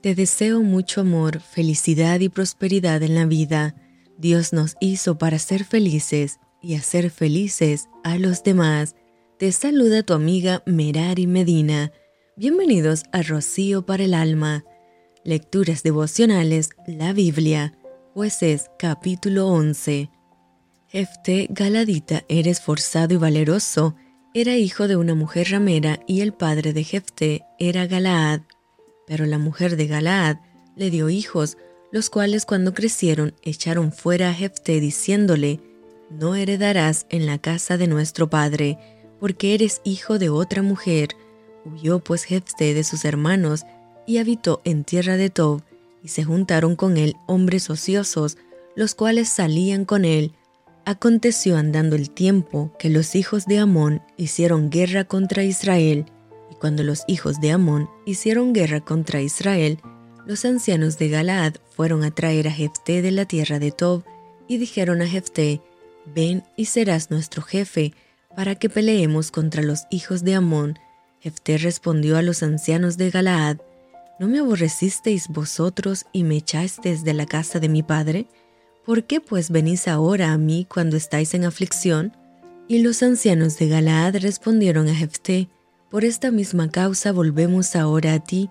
Te deseo mucho amor, felicidad y prosperidad en la vida. Dios nos hizo para ser felices y hacer felices a los demás. Te saluda tu amiga Merari Medina. Bienvenidos a Rocío para el Alma. Lecturas devocionales, la Biblia. Jueces capítulo 11. Jefté Galadita era esforzado y valeroso. Era hijo de una mujer ramera y el padre de Jefté era Galaad. Pero la mujer de Galaad le dio hijos, los cuales cuando crecieron echaron fuera a Jefté diciéndole, No heredarás en la casa de nuestro padre, porque eres hijo de otra mujer. Huyó pues Jefté de sus hermanos y habitó en tierra de Tob, y se juntaron con él hombres ociosos, los cuales salían con él. Aconteció andando el tiempo que los hijos de Amón hicieron guerra contra Israel, cuando los hijos de Amón hicieron guerra contra Israel, los ancianos de Galaad fueron a traer a Jefté de la tierra de Tob y dijeron a Jefté, Ven y serás nuestro jefe, para que peleemos contra los hijos de Amón. Jefté respondió a los ancianos de Galaad, ¿No me aborrecisteis vosotros y me echasteis de la casa de mi padre? ¿Por qué pues venís ahora a mí cuando estáis en aflicción? Y los ancianos de Galaad respondieron a Jefté, por esta misma causa volvemos ahora a ti,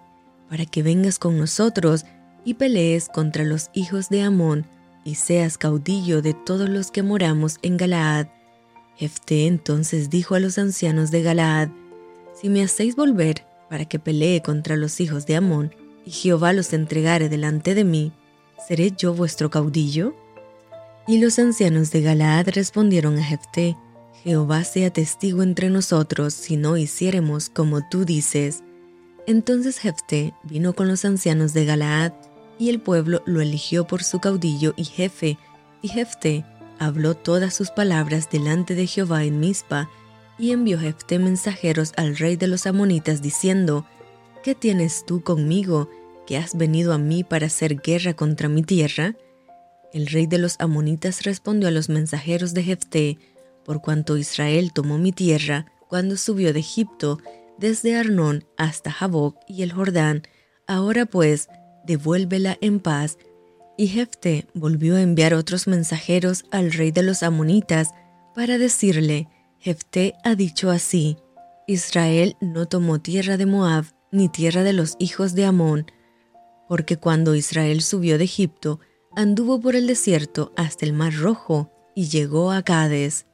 para que vengas con nosotros y pelees contra los hijos de Amón, y seas caudillo de todos los que moramos en Galaad. Jefté entonces dijo a los ancianos de Galaad, Si me hacéis volver para que pelee contra los hijos de Amón, y Jehová los entregare delante de mí, ¿seré yo vuestro caudillo? Y los ancianos de Galaad respondieron a Jefté, Jehová sea testigo entre nosotros si no hiciéremos como tú dices. Entonces Jefté vino con los ancianos de Galaad, y el pueblo lo eligió por su caudillo y jefe, y Jefté habló todas sus palabras delante de Jehová en Mizpa, y envió Jefté mensajeros al rey de los amonitas diciendo, ¿Qué tienes tú conmigo, que has venido a mí para hacer guerra contra mi tierra? El rey de los amonitas respondió a los mensajeros de Jefté, por cuanto Israel tomó mi tierra cuando subió de Egipto, desde Arnón hasta Jaboc y el Jordán, ahora pues, devuélvela en paz. Y Jefté volvió a enviar otros mensajeros al rey de los amonitas para decirle, Jefté ha dicho así, Israel no tomó tierra de Moab ni tierra de los hijos de Amón, porque cuando Israel subió de Egipto, anduvo por el desierto hasta el mar rojo y llegó a Cades.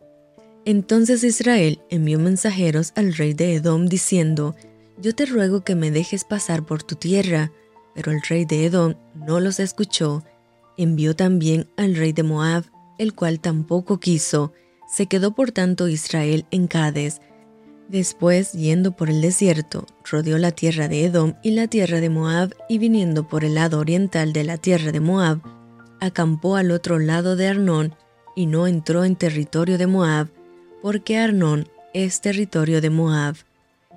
Entonces Israel envió mensajeros al rey de Edom diciendo, Yo te ruego que me dejes pasar por tu tierra. Pero el rey de Edom no los escuchó. Envió también al rey de Moab, el cual tampoco quiso. Se quedó por tanto Israel en Cades. Después, yendo por el desierto, rodeó la tierra de Edom y la tierra de Moab, y viniendo por el lado oriental de la tierra de Moab, acampó al otro lado de Arnón, y no entró en territorio de Moab, porque Arnón es territorio de Moab.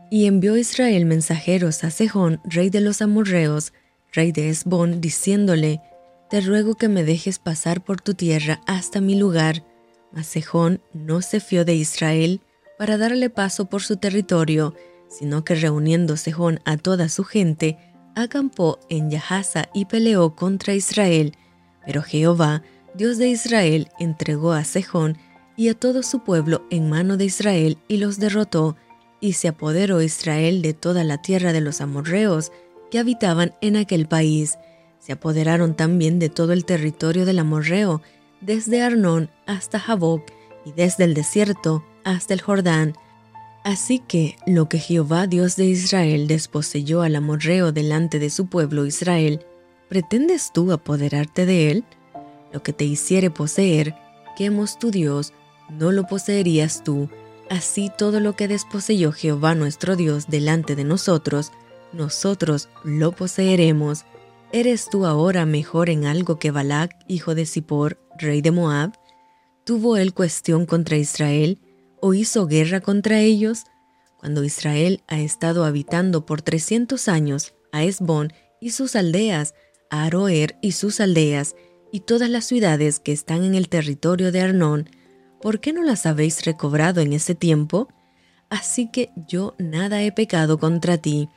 Y envió Israel mensajeros a Sejón, rey de los amorreos, rey de Esbón, diciéndole, Te ruego que me dejes pasar por tu tierra hasta mi lugar. Mas Sejón no se fió de Israel para darle paso por su territorio, sino que reuniendo Sejón a toda su gente, acampó en Yahaza y peleó contra Israel. Pero Jehová, Dios de Israel, entregó a Sejón y a todo su pueblo en mano de Israel y los derrotó, y se apoderó Israel de toda la tierra de los amorreos que habitaban en aquel país. Se apoderaron también de todo el territorio del amorreo, desde Arnón hasta Jaboc, y desde el desierto hasta el Jordán. Así que lo que Jehová Dios de Israel desposeyó al amorreo delante de su pueblo Israel, ¿pretendes tú apoderarte de él? Lo que te hiciere poseer, quemos tu Dios, no lo poseerías tú. Así todo lo que desposeyó Jehová nuestro Dios delante de nosotros, nosotros lo poseeremos. ¿Eres tú ahora mejor en algo que Balac, hijo de Zippor, rey de Moab? ¿Tuvo él cuestión contra Israel o hizo guerra contra ellos? Cuando Israel ha estado habitando por trescientos años a Esbón y sus aldeas, a Aroer y sus aldeas, y todas las ciudades que están en el territorio de Arnón, ¿por qué no las habéis recobrado en ese tiempo? Así que yo nada he pecado contra ti.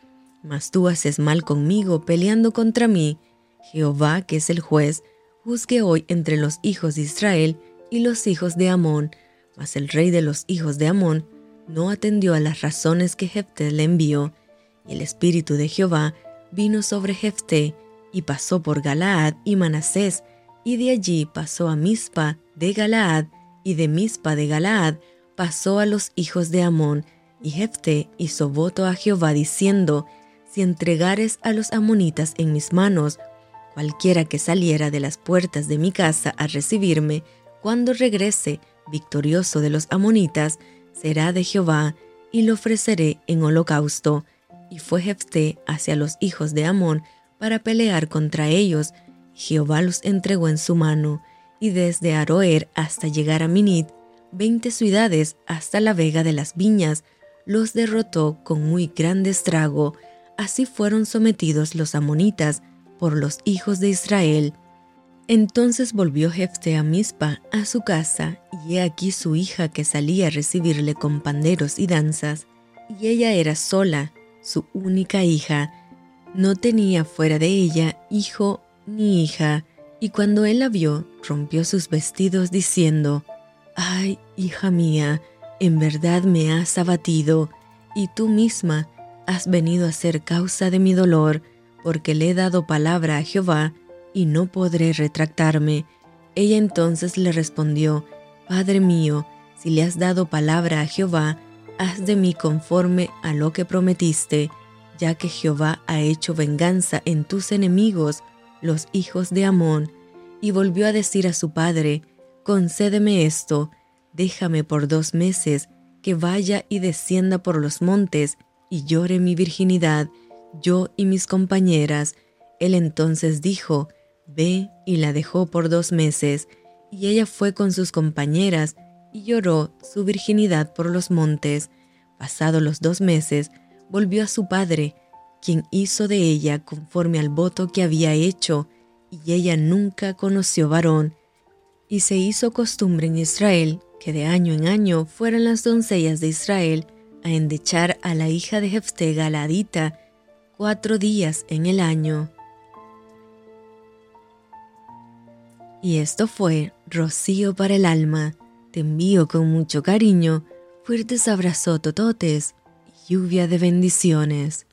Mas tú haces mal conmigo peleando contra mí. Jehová, que es el juez, juzgue hoy entre los hijos de Israel y los hijos de Amón. Mas el rey de los hijos de Amón no atendió a las razones que Jefté le envió. Y el espíritu de Jehová vino sobre Jefté y pasó por Galaad y Manasés, y de allí pasó a Mispa de Galaad, y de Mispa de Galaad pasó a los hijos de Amón. Y Jefté hizo voto a Jehová diciendo, si entregares a los amonitas en mis manos, cualquiera que saliera de las puertas de mi casa a recibirme, cuando regrese victorioso de los amonitas, será de Jehová, y lo ofreceré en holocausto. Y fue Jefté hacia los hijos de Amón para pelear contra ellos. Jehová los entregó en su mano, y desde Aroer hasta llegar a Minit, veinte ciudades hasta la vega de las viñas, los derrotó con muy grande estrago, Así fueron sometidos los amonitas por los hijos de Israel. Entonces volvió Jefte a Mispa, a su casa, y he aquí su hija que salía a recibirle con panderos y danzas, y ella era sola, su única hija. No tenía fuera de ella hijo ni hija, y cuando él la vio, rompió sus vestidos diciendo, Ay, hija mía, en verdad me has abatido, y tú misma, has venido a ser causa de mi dolor, porque le he dado palabra a Jehová, y no podré retractarme. Ella entonces le respondió, Padre mío, si le has dado palabra a Jehová, haz de mí conforme a lo que prometiste, ya que Jehová ha hecho venganza en tus enemigos, los hijos de Amón. Y volvió a decir a su padre, Concédeme esto, déjame por dos meses, que vaya y descienda por los montes, y llore mi virginidad, yo y mis compañeras. Él entonces dijo, Ve, y la dejó por dos meses, y ella fue con sus compañeras, y lloró su virginidad por los montes. Pasados los dos meses, volvió a su padre, quien hizo de ella conforme al voto que había hecho, y ella nunca conoció varón. Y se hizo costumbre en Israel que de año en año fueran las doncellas de Israel a endechar a la hija de Jefté Galadita cuatro días en el año. Y esto fue Rocío para el alma. Te envío con mucho cariño, fuertes abrazos tototes y lluvia de bendiciones.